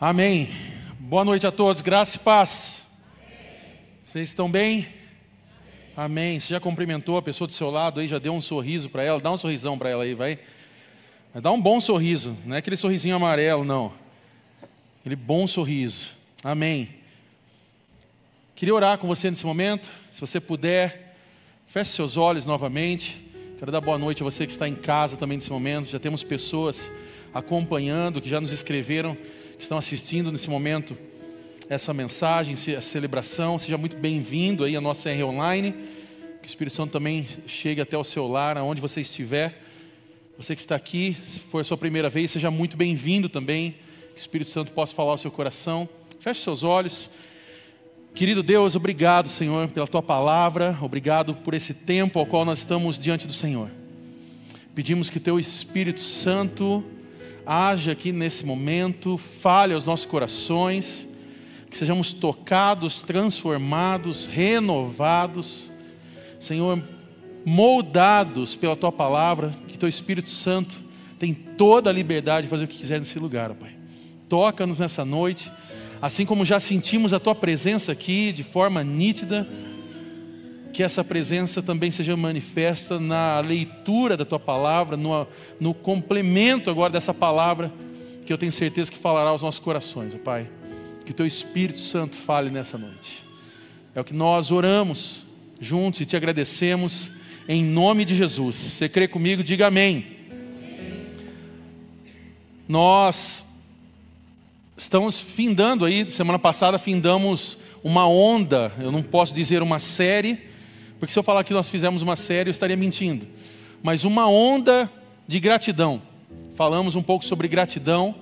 Amém. Boa noite a todos, graça e paz. Vocês estão bem? Amém. Você já cumprimentou a pessoa do seu lado aí, já deu um sorriso para ela? Dá um sorrisão para ela aí, vai. Mas dá um bom sorriso, não é aquele sorrisinho amarelo, não. Aquele bom sorriso. Amém. Queria orar com você nesse momento. Se você puder, feche seus olhos novamente. Quero dar boa noite a você que está em casa também nesse momento. Já temos pessoas acompanhando, que já nos escreveram, que estão assistindo nesse momento essa mensagem, essa celebração. Seja muito bem-vindo aí à nossa R Online. Que o Espírito Santo também chegue até o seu lar, aonde você estiver. Você que está aqui, se for a sua primeira vez, seja muito bem-vindo também. Que o Espírito Santo possa falar ao seu coração. Feche seus olhos. Querido Deus, obrigado, Senhor, pela tua palavra, obrigado por esse tempo ao qual nós estamos diante do Senhor. Pedimos que teu Espírito Santo haja aqui nesse momento, fale aos nossos corações que sejamos tocados, transformados, renovados, Senhor, moldados pela tua palavra, que teu Espírito Santo tem toda a liberdade de fazer o que quiser nesse lugar, Pai. Toca-nos nessa noite, assim como já sentimos a tua presença aqui de forma nítida, que essa presença também seja manifesta na leitura da tua palavra, no, no complemento agora dessa palavra, que eu tenho certeza que falará aos nossos corações, ó Pai. Que o teu Espírito Santo fale nessa noite. É o que nós oramos juntos e te agradecemos em nome de Jesus. Você crê comigo? Diga amém. Nós estamos findando aí, semana passada findamos uma onda, eu não posso dizer uma série, porque se eu falar que nós fizemos uma série eu estaria mentindo, mas uma onda de gratidão. Falamos um pouco sobre gratidão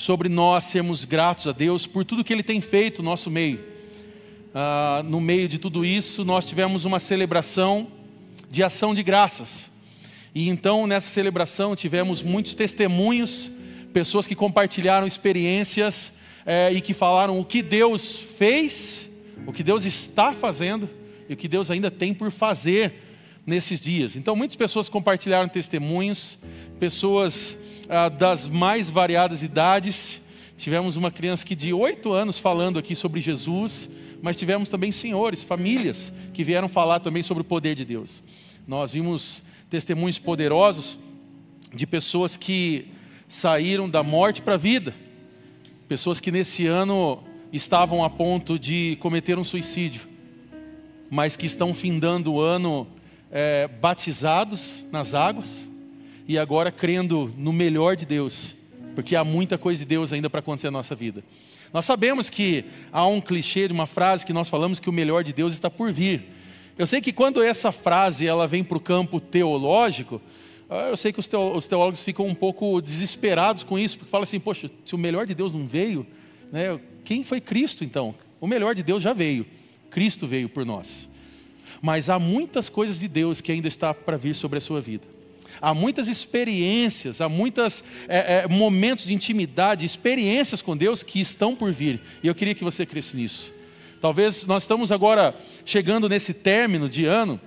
sobre nós sermos gratos a Deus por tudo que Ele tem feito no nosso meio. Ah, no meio de tudo isso, nós tivemos uma celebração de ação de graças. E então, nessa celebração, tivemos muitos testemunhos, pessoas que compartilharam experiências eh, e que falaram o que Deus fez, o que Deus está fazendo e o que Deus ainda tem por fazer nesses dias. Então, muitas pessoas compartilharam testemunhos, pessoas ah, das mais variadas idades. Tivemos uma criança que de oito anos falando aqui sobre Jesus, mas tivemos também senhores, famílias que vieram falar também sobre o poder de Deus. Nós vimos testemunhos poderosos de pessoas que saíram da morte para a vida, pessoas que nesse ano estavam a ponto de cometer um suicídio, mas que estão findando o ano é, batizados nas águas, e agora crendo no melhor de Deus, porque há muita coisa de Deus ainda para acontecer na nossa vida. Nós sabemos que há um clichê de uma frase que nós falamos que o melhor de Deus está por vir. Eu sei que quando essa frase ela vem para o campo teológico, ah, eu sei que os teólogos ficam um pouco desesperados com isso, porque falam assim, poxa, se o melhor de Deus não veio, né, quem foi Cristo então? O melhor de Deus já veio, Cristo veio por nós. Mas há muitas coisas de Deus que ainda está para vir sobre a sua vida há muitas experiências, há muitos é, é, momentos de intimidade, experiências com Deus que estão por vir. E eu queria que você cresce nisso. Talvez nós estamos agora chegando nesse término de ano,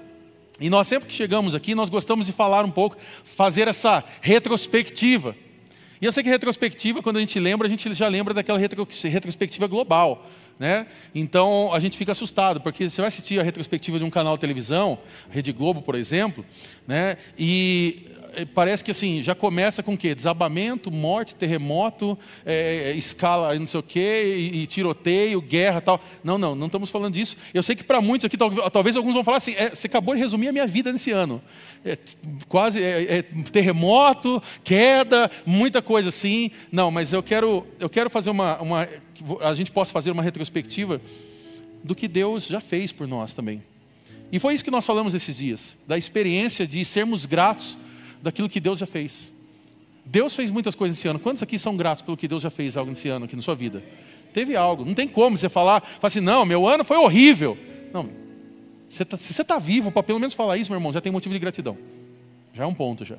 e nós sempre que chegamos aqui, nós gostamos de falar um pouco, fazer essa retrospectiva. E eu sei que retrospectiva, quando a gente lembra, a gente já lembra daquela retrospectiva global. Né? Então a gente fica assustado, porque você vai assistir a retrospectiva de um canal de televisão, Rede Globo, por exemplo, né? e parece que assim, já começa com o quê? Desabamento, morte, terremoto, é, escala não sei o quê, e, e, tiroteio, guerra tal. Não, não, não estamos falando disso. Eu sei que para muitos aqui, talvez alguns vão falar assim, é, você acabou de resumir a minha vida nesse ano. É, quase é, terremoto, queda, muita coisa assim. Não, mas eu quero, eu quero fazer uma, uma. A gente possa fazer uma retrospectiva do que Deus já fez por nós também. E foi isso que nós falamos esses dias, da experiência de sermos gratos daquilo que Deus já fez. Deus fez muitas coisas esse ano. Quantos aqui são gratos pelo que Deus já fez algo nesse ano aqui na sua vida? Teve algo. Não tem como você falar, falar assim, não, meu ano foi horrível. Não. Você tá, se você está vivo, para pelo menos falar isso, meu irmão, já tem motivo de gratidão. Já é um ponto já.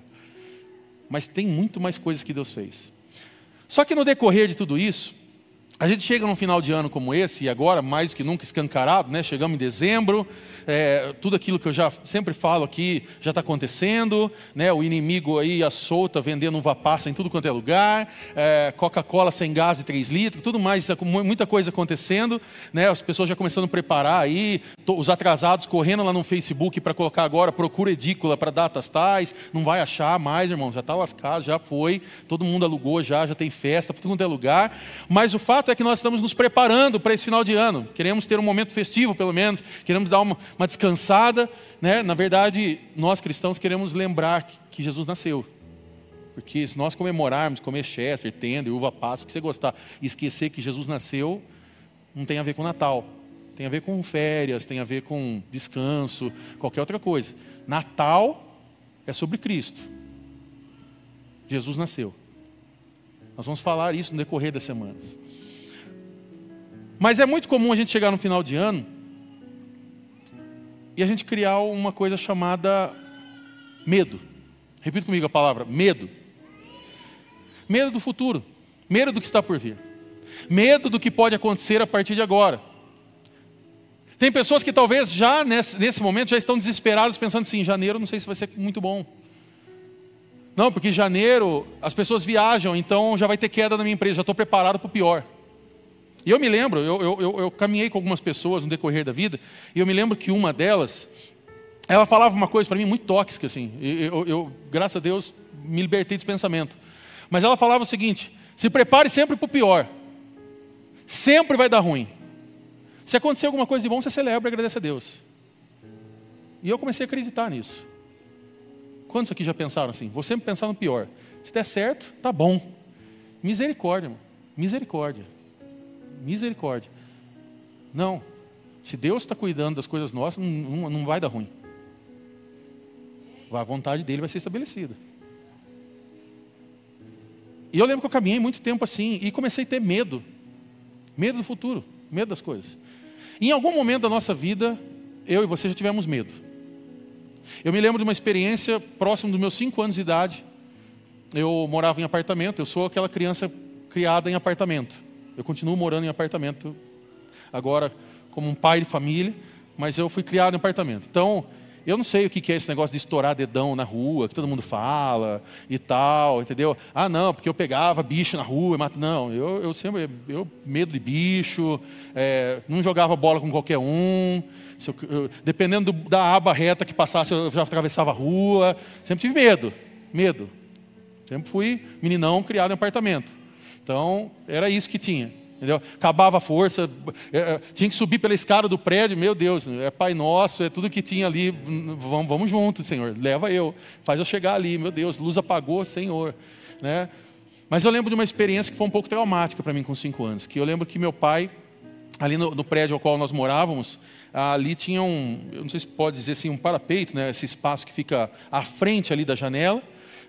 Mas tem muito mais coisas que Deus fez. Só que no decorrer de tudo isso, A gente chega num final de ano como esse, e agora mais do que nunca escancarado, né? chegamos em dezembro, é, tudo aquilo que eu já sempre falo aqui já está acontecendo, né? o inimigo aí a solta, vendendo uva passa em tudo quanto é lugar, é, Coca-Cola sem gás de 3 litros, tudo mais, muita coisa acontecendo, né? as pessoas já começando a preparar aí, os atrasados correndo lá no Facebook para colocar agora, procura edícula para datas tais, não vai achar mais, irmão, já está lascado, já foi, todo mundo alugou já, já tem festa para todo mundo é lugar, mas o fato é que nós estamos nos preparando para esse final de ano, queremos ter um momento festivo pelo menos, queremos dar uma, uma descansada. Né? Na verdade, nós cristãos queremos lembrar que, que Jesus nasceu. Porque se nós comemorarmos, comer Chester, tenda, uva passa, o que você gostar, e esquecer que Jesus nasceu, não tem a ver com Natal. Tem a ver com férias, tem a ver com descanso, qualquer outra coisa. Natal é sobre Cristo. Jesus nasceu. Nós vamos falar isso no decorrer das semanas. Mas é muito comum a gente chegar no final de ano e a gente criar uma coisa chamada medo. Repita comigo a palavra: medo. Medo do futuro, medo do que está por vir, medo do que pode acontecer a partir de agora. Tem pessoas que talvez já nesse, nesse momento já estão desesperadas, pensando assim: janeiro não sei se vai ser muito bom. Não, porque janeiro as pessoas viajam, então já vai ter queda na minha empresa, já estou preparado para o pior. E eu me lembro, eu, eu, eu, eu caminhei com algumas pessoas no decorrer da vida, e eu me lembro que uma delas, ela falava uma coisa para mim muito tóxica, assim. Eu, eu, graças a Deus, me libertei desse pensamento. Mas ela falava o seguinte: se prepare sempre para o pior. Sempre vai dar ruim. Se acontecer alguma coisa de bom, você celebra e agradece a Deus. E eu comecei a acreditar nisso. Quantos aqui já pensaram assim? Vou sempre pensar no pior. Se der certo, tá bom. Misericórdia, irmão. Misericórdia misericórdia. Não. Se Deus está cuidando das coisas nossas, não, não vai dar ruim. A vontade dele vai ser estabelecida. E eu lembro que eu caminhei muito tempo assim e comecei a ter medo. Medo do futuro, medo das coisas. em algum momento da nossa vida, eu e você já tivemos medo. Eu me lembro de uma experiência próximo dos meus cinco anos de idade. Eu morava em apartamento, eu sou aquela criança criada em apartamento. Eu continuo morando em apartamento agora como um pai de família, mas eu fui criado em apartamento. Então, eu não sei o que é esse negócio de estourar dedão na rua, que todo mundo fala e tal, entendeu? Ah, não, porque eu pegava bicho na rua, mato. Não, eu, eu sempre, eu medo de bicho, é, não jogava bola com qualquer um. Eu, eu, dependendo do, da aba reta que passasse, eu já atravessava a rua. Sempre tive medo, medo. Sempre fui meninão criado em apartamento. Então, era isso que tinha. Entendeu? Acabava a força, é, é, tinha que subir pela escada do prédio, meu Deus, é Pai Nosso, é tudo que tinha ali, vamos, vamos juntos, Senhor, leva eu, faz eu chegar ali, meu Deus, luz apagou, Senhor. Né? Mas eu lembro de uma experiência que foi um pouco traumática para mim com cinco anos, que eu lembro que meu pai, ali no, no, prédio ao qual nós morávamos, ali tinha um, eu não sei se pode dizer assim, um parapeito, né? esse espaço que fica à frente ali da janela,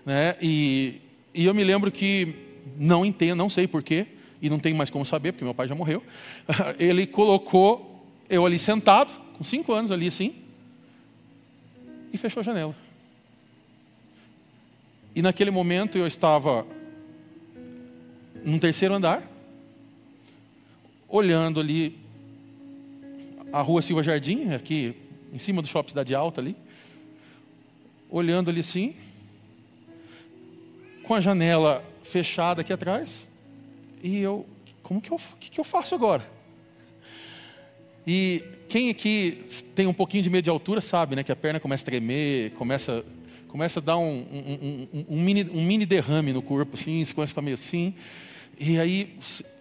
né? e, e eu me lembro que não entendo, não sei porquê, e não tenho mais como saber, porque meu pai já morreu. Ele colocou eu ali sentado, com cinco anos ali assim, e fechou a janela. E naquele momento eu estava num terceiro andar, olhando ali a rua Silva Jardim, aqui em cima do shopping Cidade Alta ali, olhando ali assim, com a janela fechada aqui atrás. E eu, como que eu, que, que eu faço agora? E quem aqui tem um pouquinho de medo de altura sabe, né, que a perna começa a tremer, começa, começa a dar um, um, um, um mini, um mini derrame no corpo, assim, você começa a ficar meio assim. E aí,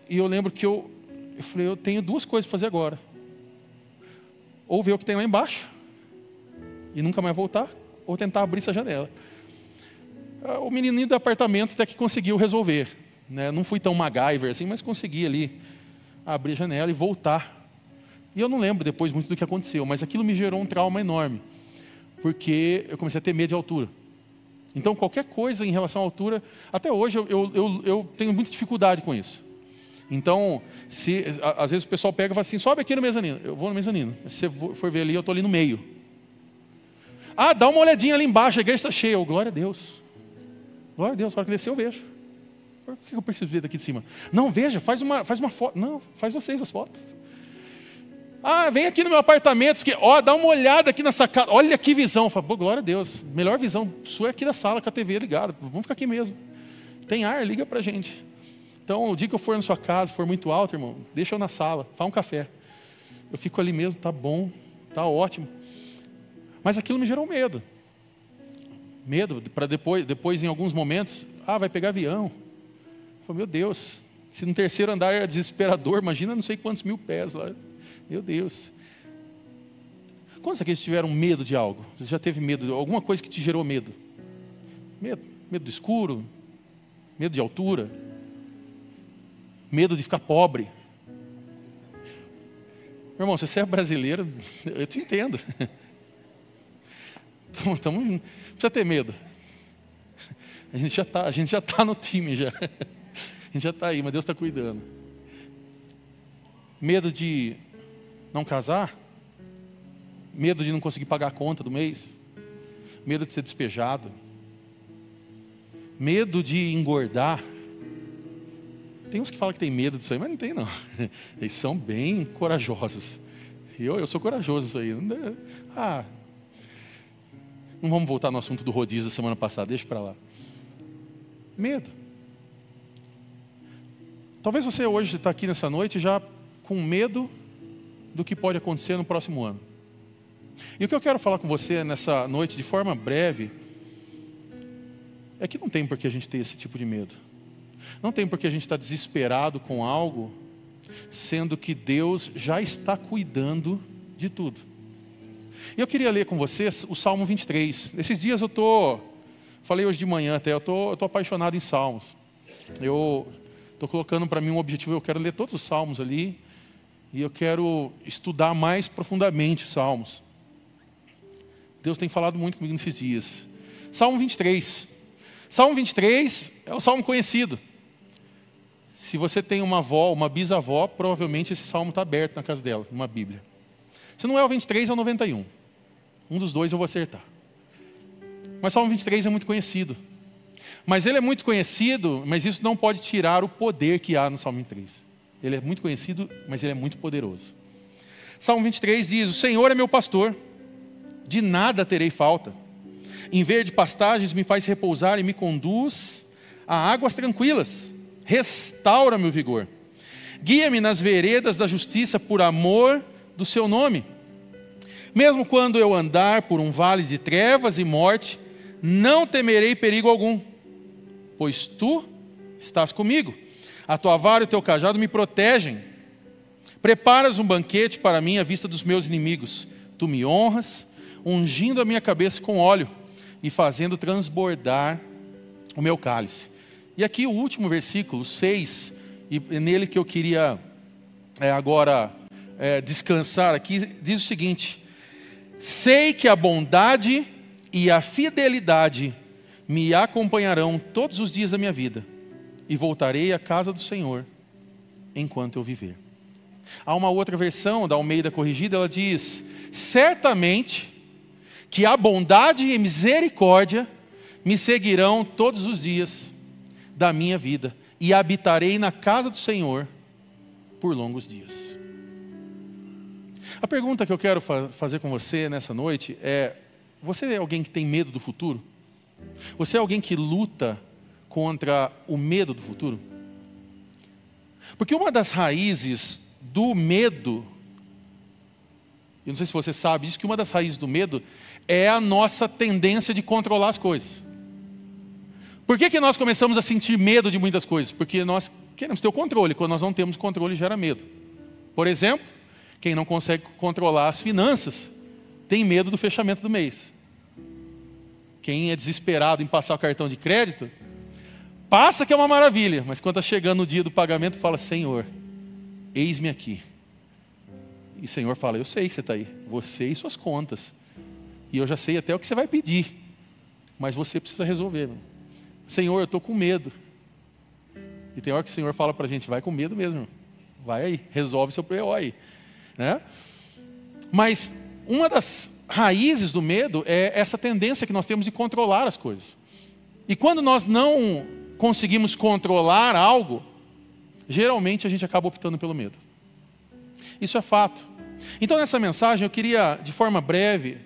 e eu lembro que eu, eu falei, eu tenho duas coisas para fazer agora. Ou ver o que tem lá embaixo e nunca mais voltar, ou tentar abrir essa janela. Ah, o menininho do apartamento até que conseguiu resolver. Né? Não fui tão MacGyver assim, mas consegui ali abrir a janela e voltar. E eu não lembro depois muito do que aconteceu, mas aquilo me gerou um trauma enorme, porque eu comecei a ter medo de altura. Então, qualquer coisa em relação à altura, até hoje eu, eu, eu, tenho muita dificuldade com isso. Então, se, às vezes o pessoal pega e fala assim: sobe aqui no mezanino. Eu vou no mezanino. Se você for ver ali, eu estou ali no meio. Ah, dá uma olhadinha ali embaixo, a igreja está cheia. Oh, glória a Deus. Glória a Deus, na hora que descer eu vejo. Por que eu preciso ver daqui de cima? Não, veja, faz uma, faz uma foto. Não, faz vocês as fotos. Ah, vem aqui no meu apartamento, que, ó, dá uma olhada aqui nessa casa, olha que visão. Fala, glória a Deus, melhor visão sua é aqui da sala com a TV ligada, vamos ficar aqui mesmo. Tem ar, liga pra gente. Então, o dia que eu for na sua casa, for muito alto, irmão, deixa eu na sala, faz um café. Eu fico ali mesmo, tá bom, tá ótimo. Mas aquilo me gerou medo. Medo para depois, depois em alguns momentos, ah, vai pegar avião. Eu falei, meu Deus, se no terceiro andar era desesperador, imagina não sei quantos mil pés lá. Meu Deus. Quantos aqui tiveram medo de algo? Você já teve medo de alguma coisa que te gerou medo? Medo, medo do escuro, medo de altura, medo de ficar pobre. Meu irmão, se você é brasileiro, eu te entendo. Não precisa ter medo. A gente já está, está no time já. A gente já está aí, mas Deus está cuidando. Medo de não casar? Medo de não conseguir pagar a conta do mês? Medo de ser despejado? Medo de engordar? Tem uns que falam que tem medo disso aí, mas não tem não. Eles são bem corajosos. Eu, eu sou corajoso isso aí. Ah, não vamos voltar no assunto do rodízio da semana passada, deixa para lá. Medo. Talvez você hoje está aqui nessa noite já com medo do que pode acontecer no próximo ano. E o que eu quero falar com você nessa noite, de forma breve, é que não tem por que a gente ter esse tipo de medo. Não tem por que a gente estar tá desesperado com algo, sendo que Deus já está cuidando de tudo. E eu queria ler com vocês o Salmo 23. Esses dias eu estou, falei hoje de manhã até, eu estou, estou apaixonado em Salmos. Eu estou colocando para mim um objetivo, eu quero ler todos os Salmos ali, e eu quero estudar mais profundamente Salmos. Deus tem falado muito comigo nesses dias. Salmo 23. Salmo 23 é um salmo conhecido. Se você tem uma avó, uma bisavó, provavelmente esse salmo está aberto na casa dela, numa Bíblia. Se não é o 23, é o 91. Um dos dois eu vou acertar. Mas Salmo 23 é muito conhecido. Mas ele é muito conhecido, mas isso não pode tirar o poder que há no Salmo 23. Ele é muito conhecido, mas ele é muito poderoso. Salmo 23 diz: O Senhor é meu pastor, de nada terei falta. Em verde pastagens me faz repousar e me conduz a águas tranquilas. Restaura meu vigor. Guia-me nas veredas da justiça por amor do seu nome. Mesmo quando eu andar por um vale de trevas e morte, não temerei perigo algum, pois tu estás comigo a tua vara e o teu cajado me protegem. Preparas um banquete para mim à vista dos meus inimigos. Tu me honras, ungindo a minha cabeça com óleo e fazendo transbordar o meu cálice. E aqui o último versículo, 6, e nele que eu queria é, agora é, descansar aqui, diz o seguinte: Sei que a bondade e a fidelidade me acompanharão todos os dias da minha vida e voltarei à casa do Senhor enquanto eu viver. Há uma outra versão da Almeida Corrigida, ela diz: Certamente que a bondade e misericórdia me seguirão todos os dias da minha vida, e habitarei na casa do Senhor por longos dias. A pergunta que eu quero fa fazer com você nessa noite é: você é alguém que tem medo do futuro? Você é alguém que luta contra o medo do futuro? Porque uma das raízes do medo, eu não sei se você sabe disso, que uma das raízes do medo é a nossa tendência de controlar as coisas. Por que, que nós começamos a sentir medo de muitas coisas? Porque nós queremos ter o controle, quando nós não temos controle gera medo. Por exemplo, quem não consegue controlar as finanças tem medo do fechamento do mês. Quem é desesperado em passar o cartão de crédito Passa que é uma maravilha, mas quando está chegando o dia do pagamento, fala: Senhor, eis-me aqui. E o Senhor fala: Eu sei que você está aí, você e suas contas. E eu já sei até o que você vai pedir, mas você precisa resolver. Meu. Senhor, eu estou com medo. E tem hora que o Senhor fala para a gente: vai com medo mesmo, vai aí, resolve seu PO aí. Né? Mas uma das raízes do medo é essa tendência que nós temos de controlar as coisas. E quando nós não conseguimos controlar algo, geralmente a gente acaba optando pelo medo. Isso é fato. Então, nessa mensagem, eu queria, de forma breve,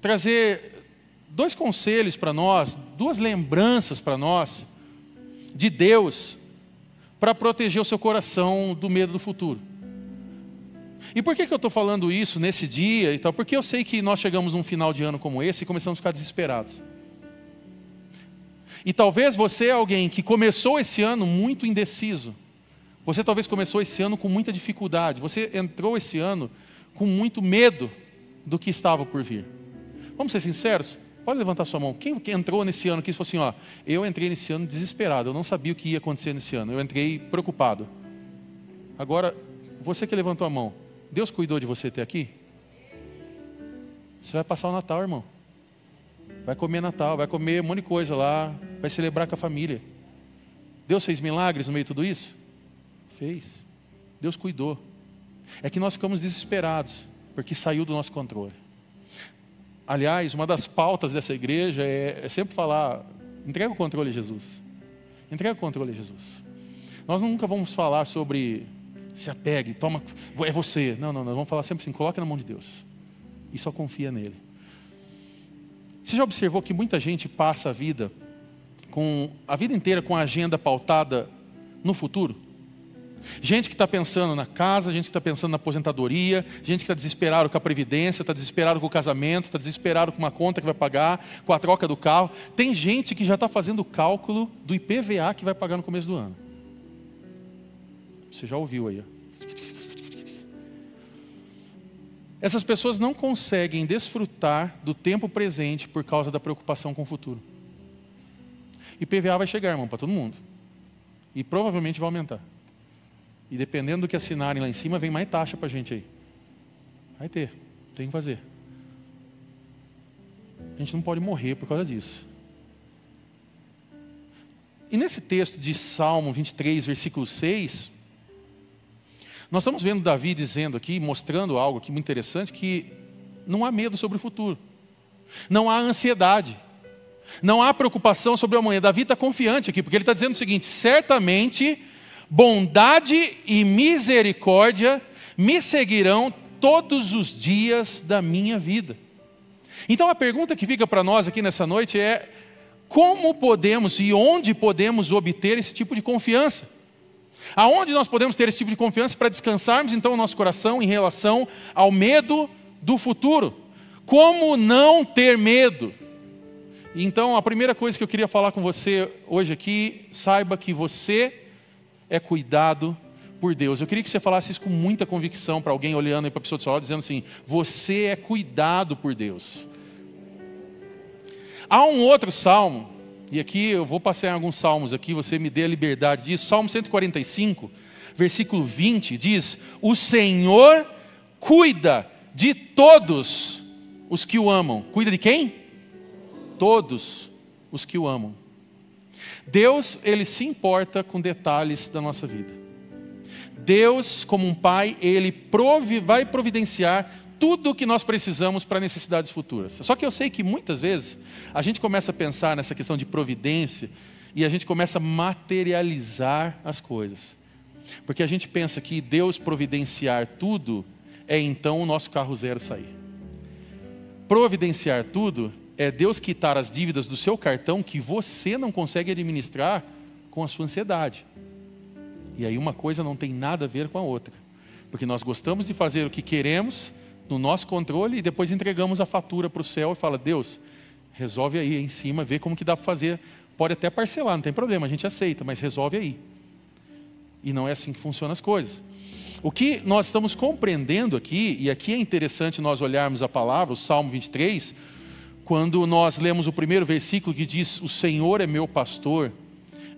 trazer dois conselhos para nós, duas lembranças para nós, de Deus, para proteger o seu coração do medo do futuro. E por que, que eu estou falando isso nesse dia e tal? Porque eu sei que nós chegamos num final de ano como esse e começamos a ficar desesperados. E talvez você é alguém que começou esse ano muito indeciso. Você talvez começou esse ano com muita dificuldade. Você entrou esse ano com muito medo do que estava por vir. Vamos ser sinceros? Pode levantar sua mão. Quem entrou nesse ano que falou assim, ó, eu entrei nesse ano desesperado, eu não sabia o que ia acontecer nesse ano, eu entrei preocupado. Agora, você que levantou a mão, Deus cuidou de você até aqui? Você vai passar o Natal, irmão. Vai comer Natal, vai comer um monte de coisa lá, vai celebrar com a família. Deus fez milagres no meio de tudo isso? Fez. Deus cuidou. É que nós ficamos desesperados, porque saiu do nosso controle. Aliás, uma das pautas dessa igreja é, é sempre falar: entrega o controle a Jesus. Entrega o controle a Jesus. Nós nunca vamos falar sobre se apegue, toma, é você. Não, não, nós vamos falar sempre assim: coloque na mão de Deus. E só confia nele. Você já observou que muita gente passa a vida com a vida inteira com a agenda pautada no futuro? Gente que está pensando na casa, gente que está pensando na aposentadoria, gente que está desesperado com a previdência, está desesperado com o casamento, está desesperado com uma conta que vai pagar, com a troca do carro. Tem gente que já está fazendo o cálculo do IPVA que vai pagar no começo do ano. Você já ouviu aí. Essas pessoas não conseguem desfrutar do tempo presente por causa da preocupação com o futuro. IPVA vai chegar, irmão, para todo mundo. E provavelmente vai aumentar. E dependendo do que assinarem lá em cima, vem mais taxa para a gente aí. Vai ter, tem que fazer. A gente não pode morrer por causa disso. E nesse texto de Salmo 23, versículo 6, nós estamos vendo Davi dizendo aqui, mostrando algo aqui muito interessante, que não há medo sobre o futuro, não há ansiedade, não há preocupação sobre o amanhã. Davi está confiante aqui, porque ele está dizendo o seguinte: certamente bondade e misericórdia me seguirão todos os dias da minha vida. Então a pergunta que fica para nós aqui nessa noite é: como podemos e onde podemos obter esse tipo de confiança? Aonde nós podemos ter esse tipo de confiança para descansarmos então o nosso coração em relação ao medo do futuro? Como não ter medo? Então, a primeira coisa que eu queria falar com você hoje aqui, saiba que você é cuidado por Deus. Eu queria que você falasse isso com muita convicção para alguém olhando para a pessoa do seu lado, dizendo assim: Você é cuidado por Deus. Há um outro salmo e aqui eu vou passar em alguns salmos aqui, você me dê a liberdade disso. Salmo 145, versículo 20 diz: O Senhor cuida de todos os que o amam. Cuida de quem? Todos os que o amam. Deus, ele se importa com detalhes da nossa vida. Deus, como um pai, ele provi, vai providenciar tudo o que nós precisamos para necessidades futuras. Só que eu sei que muitas vezes a gente começa a pensar nessa questão de providência e a gente começa a materializar as coisas. Porque a gente pensa que Deus providenciar tudo é então o nosso carro zero sair. Providenciar tudo é Deus quitar as dívidas do seu cartão que você não consegue administrar com a sua ansiedade. E aí uma coisa não tem nada a ver com a outra. Porque nós gostamos de fazer o que queremos no nosso controle e depois entregamos a fatura para o céu e fala, Deus, resolve aí em cima, vê como que dá para fazer. Pode até parcelar, não tem problema, a gente aceita, mas resolve aí. E não é assim que funcionam as coisas. O que nós estamos compreendendo aqui, e aqui é interessante nós olharmos a palavra, o Salmo 23, quando nós lemos o primeiro versículo que diz: O Senhor é meu pastor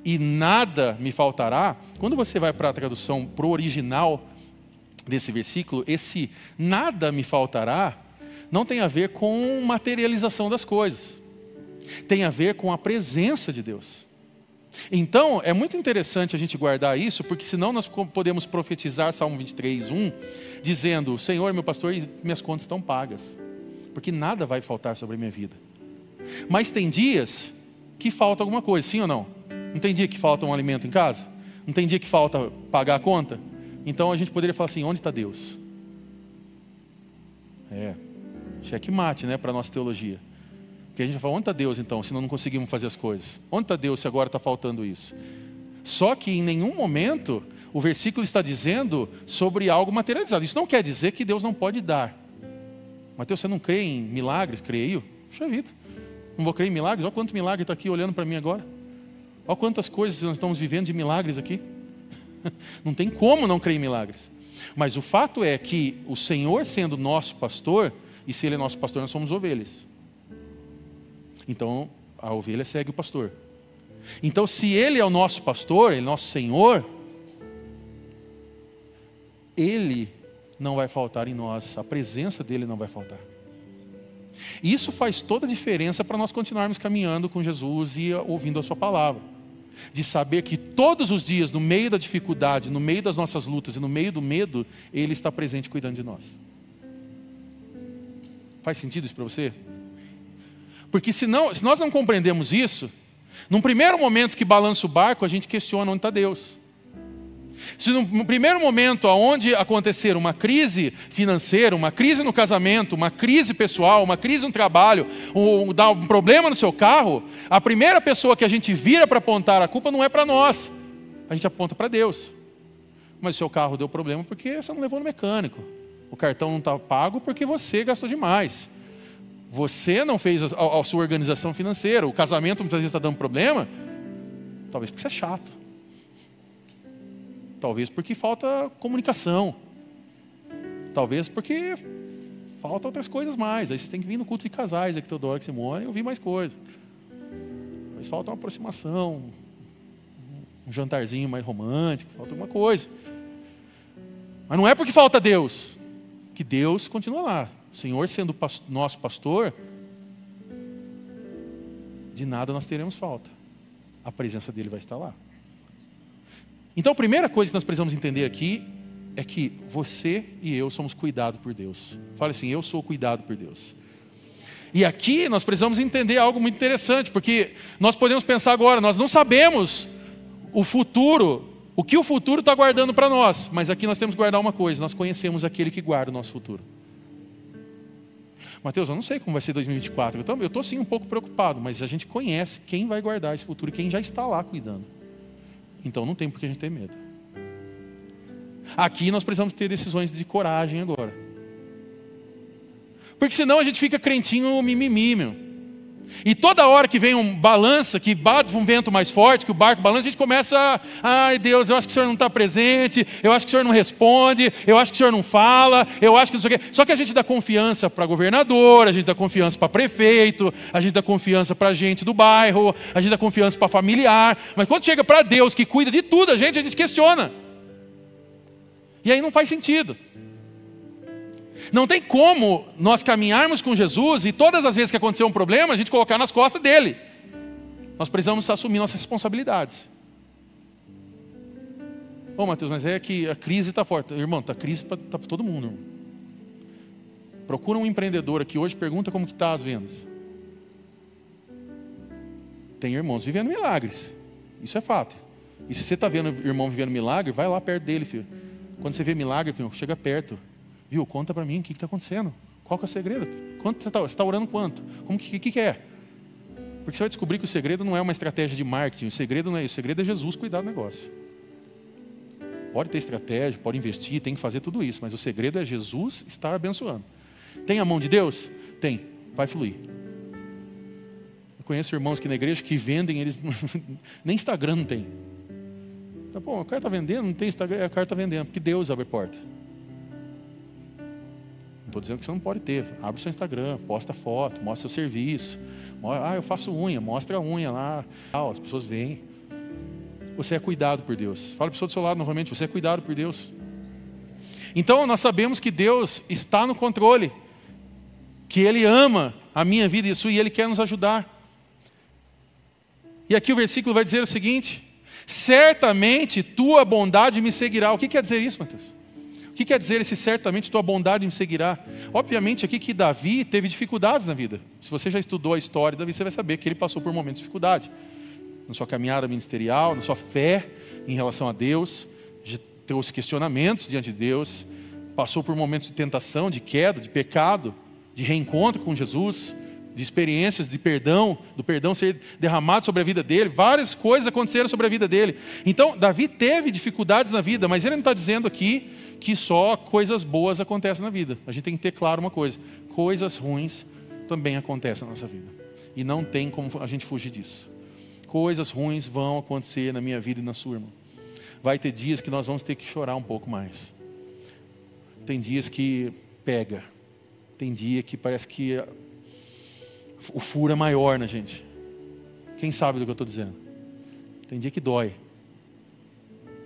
e nada me faltará. Quando você vai para a tradução para o original, desse versículo, esse nada me faltará, não tem a ver com materialização das coisas, tem a ver com a presença de Deus. Então, é muito interessante a gente guardar isso, porque senão nós podemos profetizar Salmo 23, 1, dizendo: Senhor meu pastor e minhas contas estão pagas, porque nada vai faltar sobre a minha vida. Mas tem dias que falta alguma coisa, sim ou não? Não tem dia que falta um alimento em casa? Não tem dia que falta pagar a conta? Então a gente poderia falar assim: onde está Deus? É, checkmate, né, para a nossa teologia. Porque a gente vai falar: onde está Deus então, se não conseguimos fazer as coisas? Onde está Deus se agora está faltando isso? Só que em nenhum momento o versículo está dizendo sobre algo materializado. Isso não quer dizer que Deus não pode dar. Mateus, você não crê em milagres? Creio. Puxa vida. Não vou crer em milagres? Olha quanto milagre está aqui olhando para mim agora. Olha quantas coisas nós estamos vivendo de milagres aqui. Não tem como não crer em milagres. Mas o fato é que o Senhor sendo nosso pastor, e se Ele é nosso pastor, nós somos ovelhas. Então a ovelha segue o pastor. Então, se Ele é o nosso pastor, Ele é nosso Senhor, Ele não vai faltar em nós, a presença dele não vai faltar. Isso faz toda a diferença para nós continuarmos caminhando com Jesus e ouvindo a Sua palavra. De saber que todos os dias, no meio da dificuldade, no meio das nossas lutas e no meio do medo, Ele está presente cuidando de nós. Faz sentido isso para você? Porque se, não, se nós não compreendemos isso, num primeiro momento que balança o barco, a gente questiona onde está Deus. Se no primeiro momento onde acontecer uma crise financeira, uma crise no casamento, uma crise pessoal, uma crise no trabalho, um, dá um problema no seu carro, a primeira pessoa que a gente vira para apontar a culpa não é para nós, a gente aponta para Deus. Mas o seu carro deu problema porque você não levou no mecânico. O cartão não está pago porque você gastou demais. Você não fez a, a, a sua organização financeira. O casamento muitas vezes está dando problema, talvez porque você é chato Talvez porque falta comunicação. Talvez porque falta outras coisas mais. Aí você tem que vir no culto de casais aqui, Teodoro, que Simone, e ouvir mais coisas. Talvez falta uma aproximação, um jantarzinho mais romântico, falta alguma coisa. Mas não é porque falta Deus, que Deus continua lá. O Senhor sendo nosso pastor, de nada nós teremos falta. A presença dele vai estar lá. Então a primeira coisa que nós precisamos entender aqui é que você e eu somos cuidados por Deus. Fale assim: eu sou cuidado por Deus. E aqui nós precisamos entender algo muito interessante, porque nós podemos pensar agora, nós não sabemos o futuro, o que o futuro está guardando para nós, mas aqui nós temos que guardar uma coisa: nós conhecemos aquele que guarda o nosso futuro. Mateus, eu não sei como vai ser 2024, eu estou sim um pouco preocupado, mas a gente conhece quem vai guardar esse futuro e quem já está lá cuidando. Então não tem por que a gente ter medo. Aqui nós precisamos ter decisões de coragem agora. Porque senão a gente fica crentinho mimimi, meu. E toda hora que vem um balança, que bate um vento mais forte, que o barco balança, a gente começa a, ai Deus, eu acho que o Senhor não está presente, eu acho que o Senhor não responde, eu acho que o Senhor não fala, eu acho que não sei o quê. Só que a gente dá confiança para governador, a gente dá confiança para prefeito, a gente dá confiança para gente do bairro, a gente dá confiança para familiar. Mas quando chega para Deus, que cuida de tudo, a gente, a gente questiona. E aí não faz sentido. Não tem como nós caminharmos com Jesus e todas as vezes que acontecer um problema, a gente colocar nas costas dele. Nós precisamos assumir nossas responsabilidades. Ô Mateus, mas é que a crise está forte. Irmão, está crise para tá todo mundo. Irmão. Procura um empreendedor aqui hoje, pergunta como que está as vendas. Tem irmãos vivendo milagres. Isso é fato. E se você está vendo irmão vivendo milagre, vai lá perto dele, filho. Quando você vê milagre, filho, chega perto. Viu? Conta para mim o que está acontecendo. Qual que é o segredo? Quanto você está tá orando quanto? Como que, que, que é? Porque você vai descobrir que o segredo não é uma estratégia de marketing. O segredo não é isso. O segredo é Jesus cuidar do negócio. Pode ter estratégia, pode investir, tem que fazer tudo isso. Mas o segredo é Jesus estar abençoando. Tem a mão de Deus? Tem. Vai fluir. Eu conheço irmãos aqui na igreja que vendem, eles nem Instagram não tem. Tá bom, o cara está vendendo, não tem Instagram, o cara está vendendo, porque Deus abre porta estou dizendo que você não pode ter. Abre o seu Instagram, posta foto, mostra seu serviço. Ah, eu faço unha, mostra a unha lá. As pessoas veem. Você é cuidado por Deus. Fala para a pessoa do seu lado novamente, você é cuidado por Deus. Então nós sabemos que Deus está no controle, que Ele ama a minha vida e sua, e Ele quer nos ajudar. E aqui o versículo vai dizer o seguinte: certamente tua bondade me seguirá. O que quer dizer isso, Mateus? Que quer dizer esse certamente tua bondade me seguirá? Obviamente aqui que Davi teve dificuldades na vida. Se você já estudou a história de Davi, você vai saber que ele passou por momentos de dificuldade. na sua caminhada ministerial, na sua fé em relação a Deus, de os questionamentos diante de Deus, passou por momentos de tentação, de queda, de pecado, de reencontro com Jesus, de experiências de perdão, do perdão ser derramado sobre a vida dele, várias coisas aconteceram sobre a vida dele. Então, Davi teve dificuldades na vida, mas ele não está dizendo aqui que só coisas boas acontecem na vida. A gente tem que ter claro uma coisa: coisas ruins também acontecem na nossa vida. E não tem como a gente fugir disso. Coisas ruins vão acontecer na minha vida e na sua, irmão. Vai ter dias que nós vamos ter que chorar um pouco mais. Tem dias que pega. Tem dia que parece que o furo é maior na gente. Quem sabe do que eu estou dizendo? Tem dia que dói.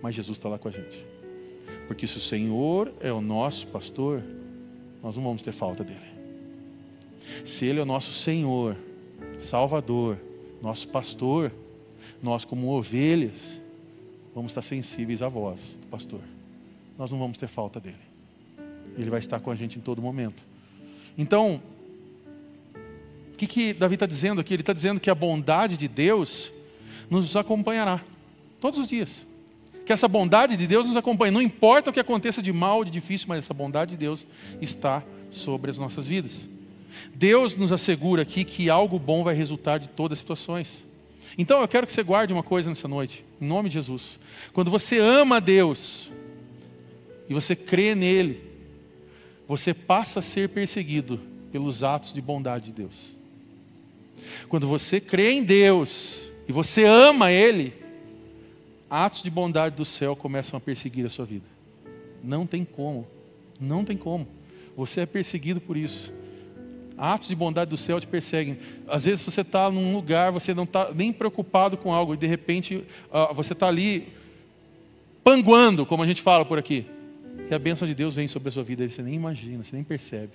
Mas Jesus está lá com a gente. Porque se o Senhor é o nosso pastor, nós não vamos ter falta dele. Se Ele é o nosso Senhor, Salvador, nosso pastor, nós, como ovelhas, vamos estar sensíveis à voz do pastor. Nós não vamos ter falta dele. Ele vai estar com a gente em todo momento. Então, o que, que Davi está dizendo aqui? Ele está dizendo que a bondade de Deus nos acompanhará todos os dias. Que essa bondade de Deus nos acompanha. Não importa o que aconteça de mal, de difícil, mas essa bondade de Deus está sobre as nossas vidas. Deus nos assegura aqui que algo bom vai resultar de todas as situações. Então eu quero que você guarde uma coisa nessa noite, em nome de Jesus. Quando você ama a Deus e você crê nele, você passa a ser perseguido pelos atos de bondade de Deus. Quando você crê em Deus e você ama Ele, atos de bondade do céu começam a perseguir a sua vida. Não tem como, não tem como. Você é perseguido por isso. Atos de bondade do céu te perseguem. Às vezes você está num lugar, você não está nem preocupado com algo, e de repente uh, você está ali panguando, como a gente fala por aqui. E a bênção de Deus vem sobre a sua vida, você nem imagina, você nem percebe.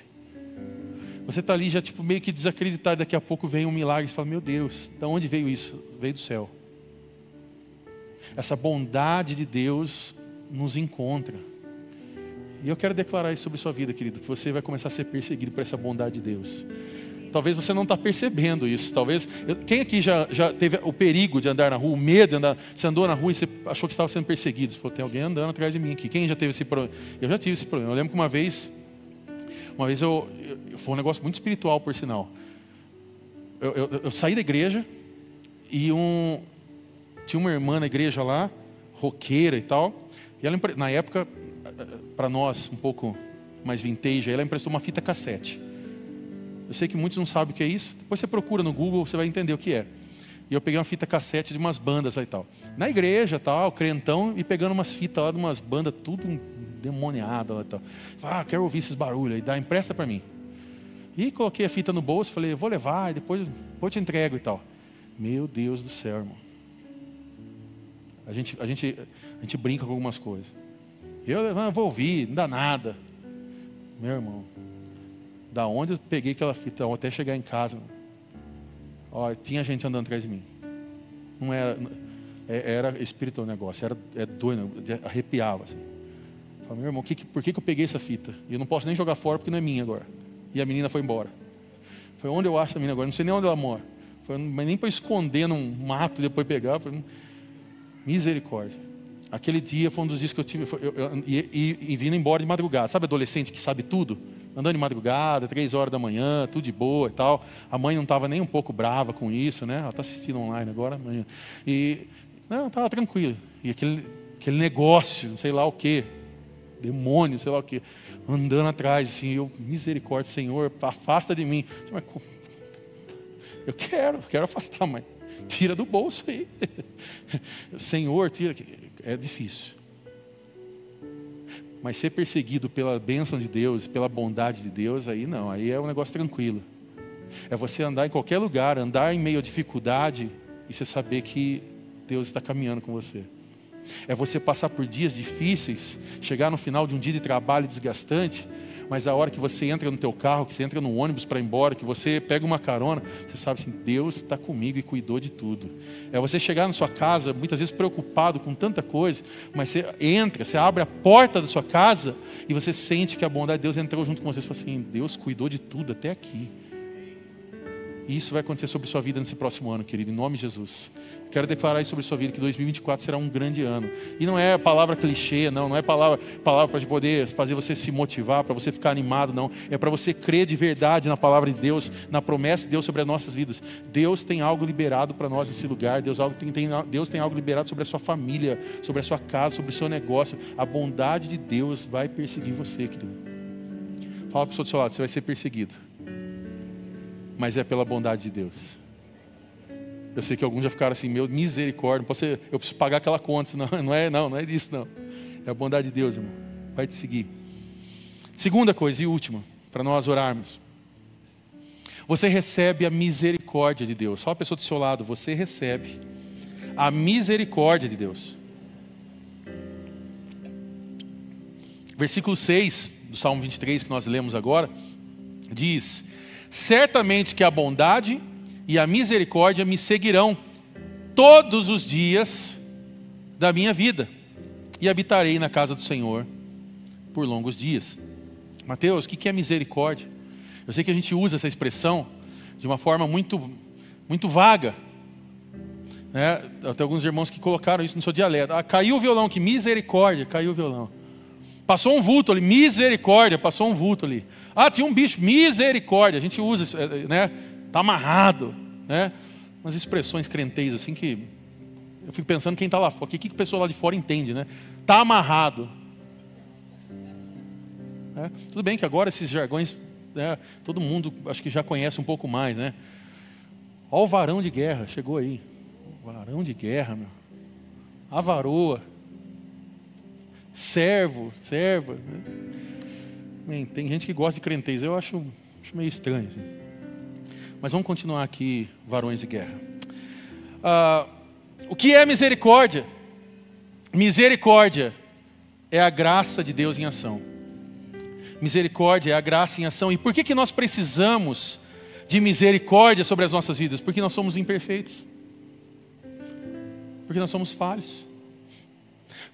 Você está ali já tipo, meio que desacreditado, daqui a pouco vem um milagre e fala, meu Deus, de onde veio isso? Veio do céu. Essa bondade de Deus nos encontra. E eu quero declarar isso sobre sua vida, querido, que você vai começar a ser perseguido por essa bondade de Deus. Talvez você não está percebendo isso. Talvez. quem aqui já, já teve o perigo de andar na rua, o medo de andar. Você andou na rua e você achou que estava sendo perseguido. Você falou, tem alguém andando atrás de mim aqui. Quem já teve esse problema? Eu já tive esse problema. Eu lembro que uma vez, uma vez eu, eu foi um negócio muito espiritual, por sinal. Eu, eu, eu saí da igreja e um, tinha uma irmã na igreja lá, roqueira e tal. E ela, na época, para nós, um pouco mais vintage, ela emprestou uma fita cassete. Eu sei que muitos não sabem o que é isso. Depois você procura no Google, você vai entender o que é. E eu peguei uma fita cassete de umas bandas lá e tal. Na igreja, tal, crentão, e pegando umas fitas lá de umas bandas, tudo demoniadas lá e tal. Ah, quero ouvir esses barulhos aí, dá, empresta para mim. E coloquei a fita no bolso, falei, vou levar, e depois, depois te entrego e tal. Meu Deus do céu, irmão. A gente, a gente, a gente brinca com algumas coisas. Eu ah, vou ouvir, não dá nada. Meu irmão, da onde eu peguei aquela fita até chegar em casa, ó, tinha gente andando atrás de mim. Não era, é, era espírito o negócio, era é doido, arrepiava assim. Falei, meu irmão, que, por que, que eu peguei essa fita? E eu não posso nem jogar fora porque não é minha agora. E a menina foi embora. Foi onde eu acho a menina agora, não sei nem onde ela mora. Foi, mas nem para esconder num mato e depois pegar. Foi, misericórdia. Aquele dia foi um dos dias que eu tive. Eu, eu, e, e, e vindo embora de madrugada. Sabe adolescente que sabe tudo? Andando de madrugada, três horas da manhã, tudo de boa e tal. A mãe não estava nem um pouco brava com isso, né? Ela está assistindo online agora. E não, estava tranquila. E aquele, aquele negócio, sei lá o quê, demônio, sei lá o quê, andando atrás, assim, eu, misericórdia, Senhor, afasta de mim. Eu quero, quero afastar, mas tira do bolso aí. Senhor, tira. É difícil. Mas ser perseguido pela bênção de Deus, pela bondade de Deus, aí não, aí é um negócio tranquilo. É você andar em qualquer lugar, andar em meio à dificuldade e você saber que Deus está caminhando com você. É você passar por dias difíceis, chegar no final de um dia de trabalho desgastante mas a hora que você entra no teu carro, que você entra no ônibus para ir embora, que você pega uma carona, você sabe assim, Deus está comigo e cuidou de tudo. É você chegar na sua casa, muitas vezes preocupado com tanta coisa, mas você entra, você abre a porta da sua casa e você sente que a bondade de Deus entrou junto com você e fala assim, Deus cuidou de tudo até aqui. E isso vai acontecer sobre sua vida nesse próximo ano, querido, em nome de Jesus. Quero declarar isso sobre sua vida que 2024 será um grande ano. E não é palavra clichê, não, não é palavra palavra para poder fazer você se motivar, para você ficar animado, não. É para você crer de verdade na palavra de Deus, na promessa de Deus sobre as nossas vidas. Deus tem algo liberado para nós nesse lugar. Deus, algo tem, tem, Deus tem algo liberado sobre a sua família, sobre a sua casa, sobre o seu negócio. A bondade de Deus vai perseguir você, querido. Fala para o seu lado, você vai ser perseguido mas é pela bondade de Deus. Eu sei que alguns já ficaram assim, meu misericórdia, ser, eu preciso pagar aquela conta, não, não é, não, não é disso não. É a bondade de Deus, irmão. Vai te seguir. Segunda coisa e última, para nós orarmos. Você recebe a misericórdia de Deus. Só a pessoa do seu lado, você recebe a misericórdia de Deus. Versículo 6 do Salmo 23 que nós lemos agora diz: certamente que a bondade e a misericórdia me seguirão todos os dias da minha vida, e habitarei na casa do Senhor por longos dias. Mateus, o que é misericórdia? Eu sei que a gente usa essa expressão de uma forma muito, muito vaga. Né? Tem alguns irmãos que colocaram isso no seu dialeto. Ah, caiu o violão, que misericórdia, caiu o violão. Passou um vulto ali, misericórdia, passou um vulto ali. Ah, tinha um bicho, misericórdia. A gente usa, é, né? Está amarrado, né? Umas expressões crenteias assim que eu fico pensando quem está lá fora, o que, que a pessoa lá de fora entende, né? Está amarrado. É, tudo bem que agora esses jargões, né, todo mundo acho que já conhece um pouco mais, né? Olha o varão de guerra, chegou aí. O varão de guerra, meu. A varoa servo, serva. Né? Tem gente que gosta de crentez, eu acho, acho meio estranho. Assim. Mas vamos continuar aqui, varões de guerra. Ah, o que é misericórdia? Misericórdia é a graça de Deus em ação. Misericórdia é a graça em ação. E por que, que nós precisamos de misericórdia sobre as nossas vidas? Porque nós somos imperfeitos. Porque nós somos falhos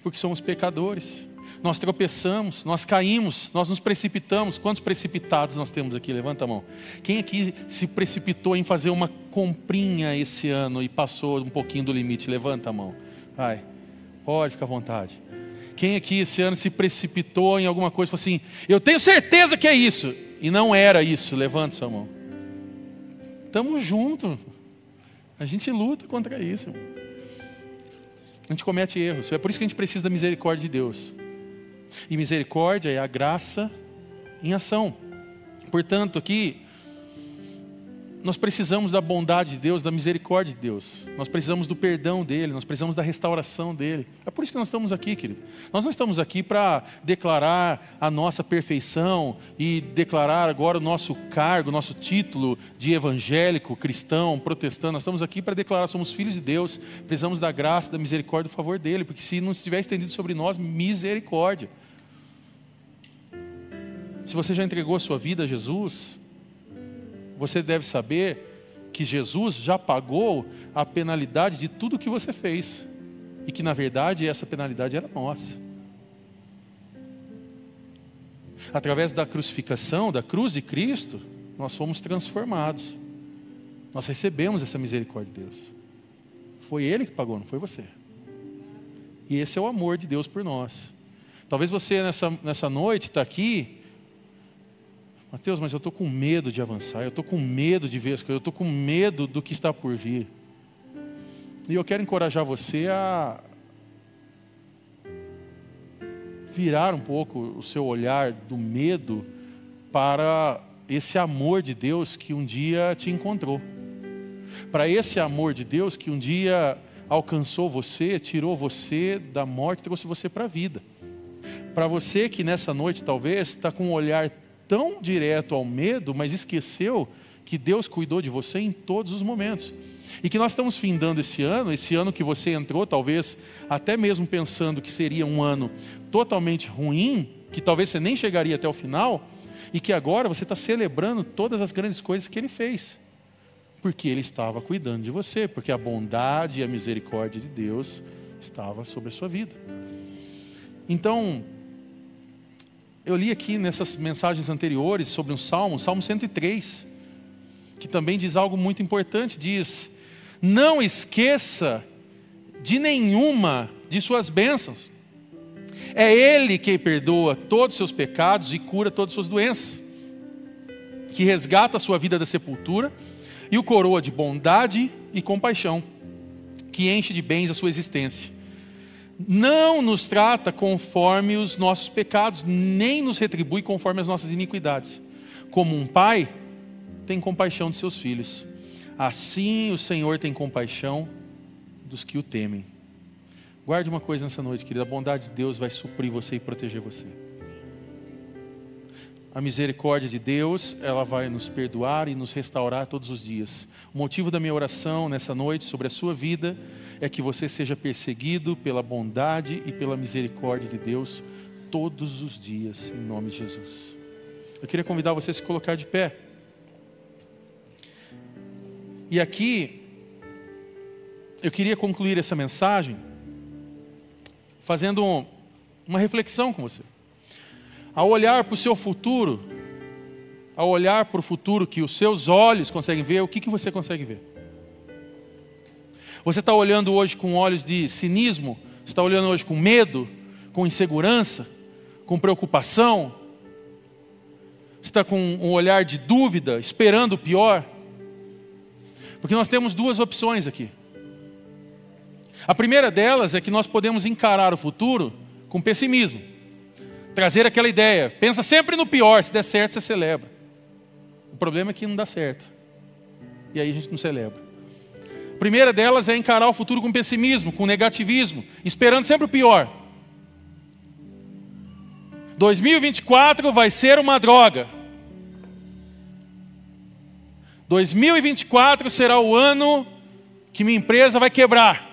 porque somos pecadores. Nós tropeçamos, nós caímos, nós nos precipitamos. Quantos precipitados nós temos aqui? Levanta a mão. Quem aqui se precipitou em fazer uma comprinha esse ano e passou um pouquinho do limite? Levanta a mão. Vai, pode ficar à vontade. Quem aqui esse ano se precipitou em alguma coisa e falou assim: Eu tenho certeza que é isso, e não era isso? Levanta sua mão. Estamos juntos. A gente luta contra isso. A gente comete erros. É por isso que a gente precisa da misericórdia de Deus. E misericórdia é a graça em ação. Portanto, aqui nós precisamos da bondade de Deus, da misericórdia de Deus. Nós precisamos do perdão dele, nós precisamos da restauração dele. É por isso que nós estamos aqui, querido. Nós não estamos aqui para declarar a nossa perfeição e declarar agora o nosso cargo, o nosso título de evangélico, cristão, protestante. Nós estamos aqui para declarar somos filhos de Deus, precisamos da graça, da misericórdia, do favor dele, porque se não estiver estendido sobre nós, misericórdia. Se você já entregou a sua vida a Jesus, você deve saber que Jesus já pagou a penalidade de tudo que você fez. E que na verdade essa penalidade era nossa. Através da crucificação, da cruz de Cristo, nós fomos transformados. Nós recebemos essa misericórdia de Deus. Foi Ele que pagou, não foi você. E esse é o amor de Deus por nós. Talvez você nessa, nessa noite está aqui Mateus, mas eu estou com medo de avançar, eu estou com medo de ver as coisas, eu estou com medo do que está por vir. E eu quero encorajar você a virar um pouco o seu olhar do medo para esse amor de Deus que um dia te encontrou. Para esse amor de Deus que um dia alcançou você, tirou você da morte, trouxe você para a vida. Para você que nessa noite talvez está com um olhar tão direto ao medo, mas esqueceu que Deus cuidou de você em todos os momentos. E que nós estamos findando esse ano, esse ano que você entrou, talvez até mesmo pensando que seria um ano totalmente ruim, que talvez você nem chegaria até o final, e que agora você está celebrando todas as grandes coisas que Ele fez, porque Ele estava cuidando de você, porque a bondade e a misericórdia de Deus estava sobre a sua vida. Então, eu li aqui nessas mensagens anteriores sobre um salmo, Salmo 103. que também diz algo muito importante: diz, não esqueça de nenhuma de suas bênçãos. É Ele que perdoa todos os seus pecados e cura todas as suas doenças, que resgata a sua vida da sepultura e o coroa de bondade e compaixão, que enche de bens a sua existência. Não nos trata conforme os nossos pecados, nem nos retribui conforme as nossas iniquidades. Como um pai tem compaixão de seus filhos, assim o Senhor tem compaixão dos que o temem. Guarde uma coisa nessa noite, querida: a bondade de Deus vai suprir você e proteger você. A misericórdia de Deus, ela vai nos perdoar e nos restaurar todos os dias. O motivo da minha oração nessa noite sobre a sua vida é que você seja perseguido pela bondade e pela misericórdia de Deus todos os dias, em nome de Jesus. Eu queria convidar você a se colocar de pé. E aqui, eu queria concluir essa mensagem fazendo uma reflexão com você. Ao olhar para o seu futuro, ao olhar para o futuro que os seus olhos conseguem ver, o que, que você consegue ver? Você está olhando hoje com olhos de cinismo? Você está olhando hoje com medo, com insegurança, com preocupação? Você está com um olhar de dúvida, esperando o pior? Porque nós temos duas opções aqui. A primeira delas é que nós podemos encarar o futuro com pessimismo. Trazer aquela ideia, pensa sempre no pior, se der certo você celebra. O problema é que não dá certo. E aí a gente não celebra. A primeira delas é encarar o futuro com pessimismo, com negativismo, esperando sempre o pior. 2024 vai ser uma droga. 2024 será o ano que minha empresa vai quebrar.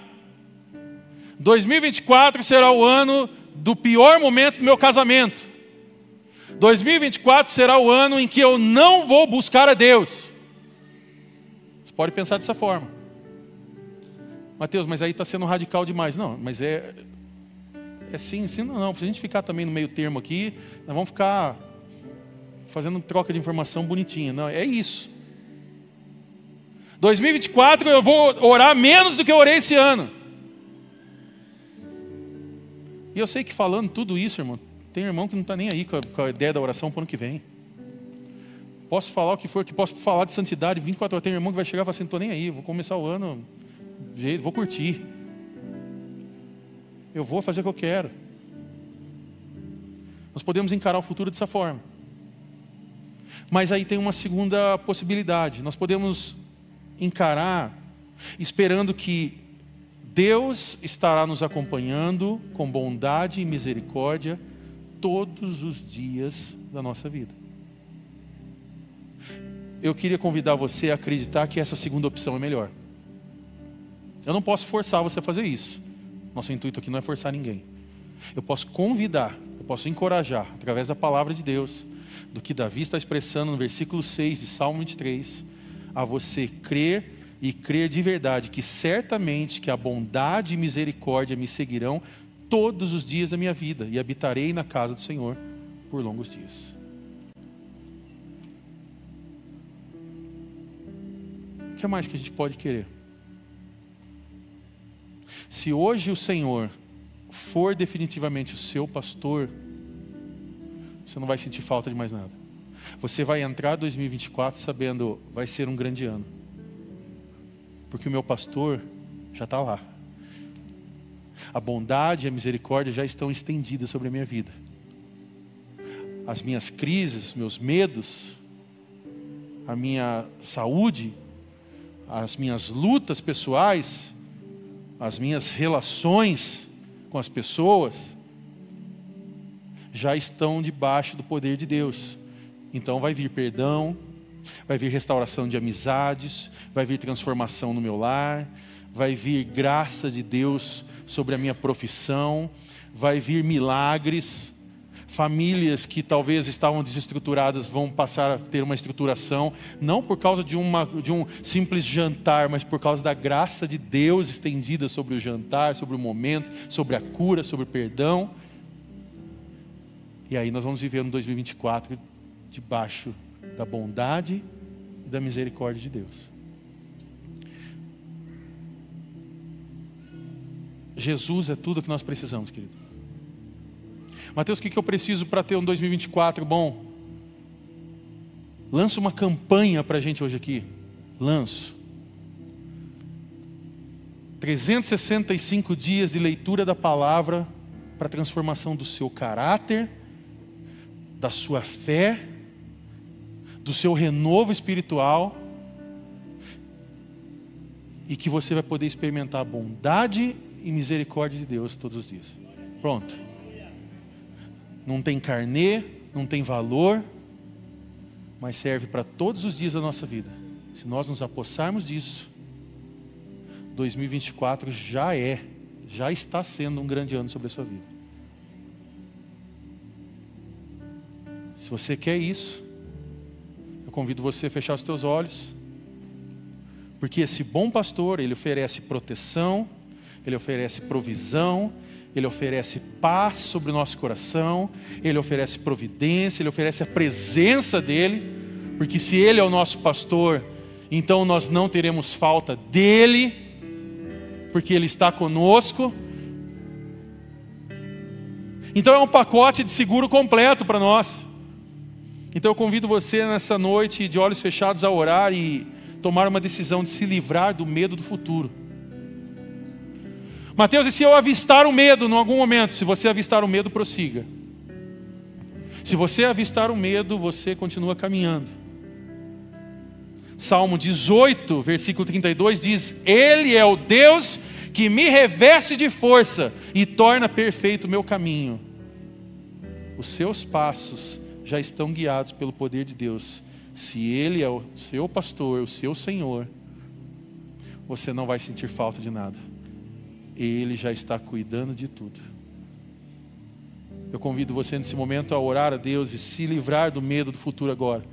2024 será o ano do pior momento do meu casamento. 2024 será o ano em que eu não vou buscar a Deus. Você pode pensar dessa forma. Mateus, mas aí está sendo radical demais. Não, mas é. É sim, sim, não, não. Para a gente ficar também no meio termo aqui, nós vamos ficar fazendo troca de informação bonitinha. Não, é isso. 2024 eu vou orar menos do que eu orei esse ano. E eu sei que falando tudo isso, irmão, tem irmão que não está nem aí com a, com a, ideia da oração para o ano que vem. Posso falar o que for, que posso falar de santidade 24 horas. Tem irmão que vai chegar e falar assim: não estou nem aí, vou começar o ano, vou curtir. Eu vou fazer o que eu quero. Nós podemos encarar o futuro dessa forma. Mas aí tem uma segunda possibilidade. Nós podemos encarar esperando que Deus estará nos acompanhando com bondade e misericórdia todos os dias da nossa vida. Eu queria convidar você a acreditar que essa segunda opção é melhor. Eu não posso forçar você a fazer isso. Nosso intuito aqui não é forçar ninguém. Eu posso convidar, eu posso encorajar, através da palavra de Deus, do que Davi está expressando no versículo 6 de Salmo 23, a você crer e crer de verdade que certamente que a bondade e misericórdia me seguirão todos os dias da minha vida e habitarei na casa do Senhor por longos dias. O que mais que a gente pode querer? Se hoje o Senhor for definitivamente o seu pastor, você não vai sentir falta de mais nada. Você vai entrar 2024 sabendo, vai ser um grande ano. Porque o meu pastor já está lá. A bondade e a misericórdia já estão estendidas sobre a minha vida. As minhas crises, meus medos, a minha saúde, as minhas lutas pessoais, as minhas relações com as pessoas, já estão debaixo do poder de Deus. Então vai vir perdão, vai vir restauração de amizades, vai vir transformação no meu lar, vai vir graça de Deus sobre a minha profissão, vai vir milagres. Famílias que talvez estavam desestruturadas vão passar a ter uma estruturação, não por causa de, uma, de um simples jantar, mas por causa da graça de Deus estendida sobre o jantar, sobre o momento, sobre a cura, sobre o perdão. E aí nós vamos viver no 2024 debaixo da bondade e da misericórdia de Deus. Jesus é tudo o que nós precisamos, querido. Mateus, o que eu preciso para ter um 2024 bom? Lança uma campanha para a gente hoje aqui. Lanço. 365 dias de leitura da palavra para transformação do seu caráter, da sua fé, do seu renovo espiritual, e que você vai poder experimentar a bondade e misericórdia de Deus todos os dias. Pronto. Não tem carnê, não tem valor, mas serve para todos os dias da nossa vida. Se nós nos apossarmos disso, 2024 já é, já está sendo um grande ano sobre a sua vida. Se você quer isso, convido você a fechar os teus olhos, porque esse bom pastor, ele oferece proteção, ele oferece provisão, ele oferece paz sobre o nosso coração, ele oferece providência, ele oferece a presença dele, porque se ele é o nosso pastor, então nós não teremos falta dele, porque ele está conosco. Então é um pacote de seguro completo para nós. Então eu convido você nessa noite, de olhos fechados, a orar e tomar uma decisão de se livrar do medo do futuro. Mateus, e se eu avistar o medo em algum momento? Se você avistar o medo, prossiga. Se você avistar o medo, você continua caminhando. Salmo 18, versículo 32 diz: Ele é o Deus que me reveste de força e torna perfeito o meu caminho. Os seus passos já estão guiados pelo poder de Deus. Se Ele é o seu pastor, o seu Senhor, você não vai sentir falta de nada. Ele já está cuidando de tudo. Eu convido você nesse momento a orar a Deus e se livrar do medo do futuro agora.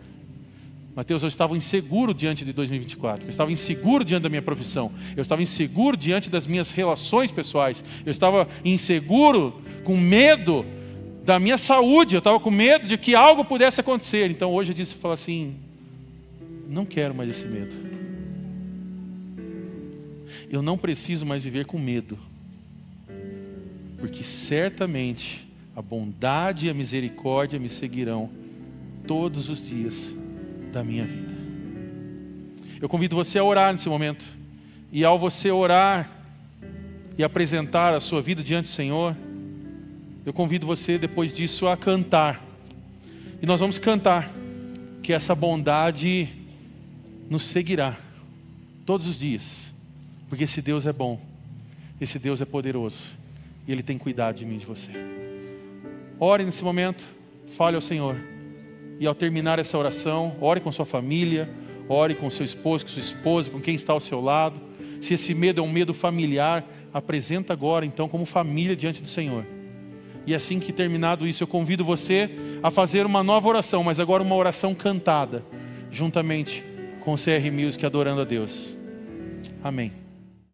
Mateus, eu estava inseguro diante de 2024. Eu estava inseguro diante da minha profissão. Eu estava inseguro diante das minhas relações pessoais. Eu estava inseguro, com medo da minha saúde. Eu estava com medo de que algo pudesse acontecer. Então hoje eu disse, falo assim, não quero mais esse medo eu não preciso mais viver com medo, porque certamente a bondade e a misericórdia me seguirão todos os dias da minha vida. Eu convido você a orar nesse momento, e ao você orar e apresentar a sua vida diante do Senhor, eu convido você depois disso a cantar. E nós vamos cantar que essa bondade nos seguirá todos os dias porque esse Deus é bom, esse Deus é poderoso e Ele tem cuidado de mim e de você. Ore nesse momento, fale ao Senhor. E ao terminar essa oração, ore com sua família, ore com seu esposo, com sua esposa, com quem está ao seu lado. Se esse medo é um medo familiar, apresenta agora então como família diante do Senhor. E assim que terminado isso, eu convido você a fazer uma nova oração, mas agora uma oração cantada, juntamente com o CR Music adorando a Deus. Amém.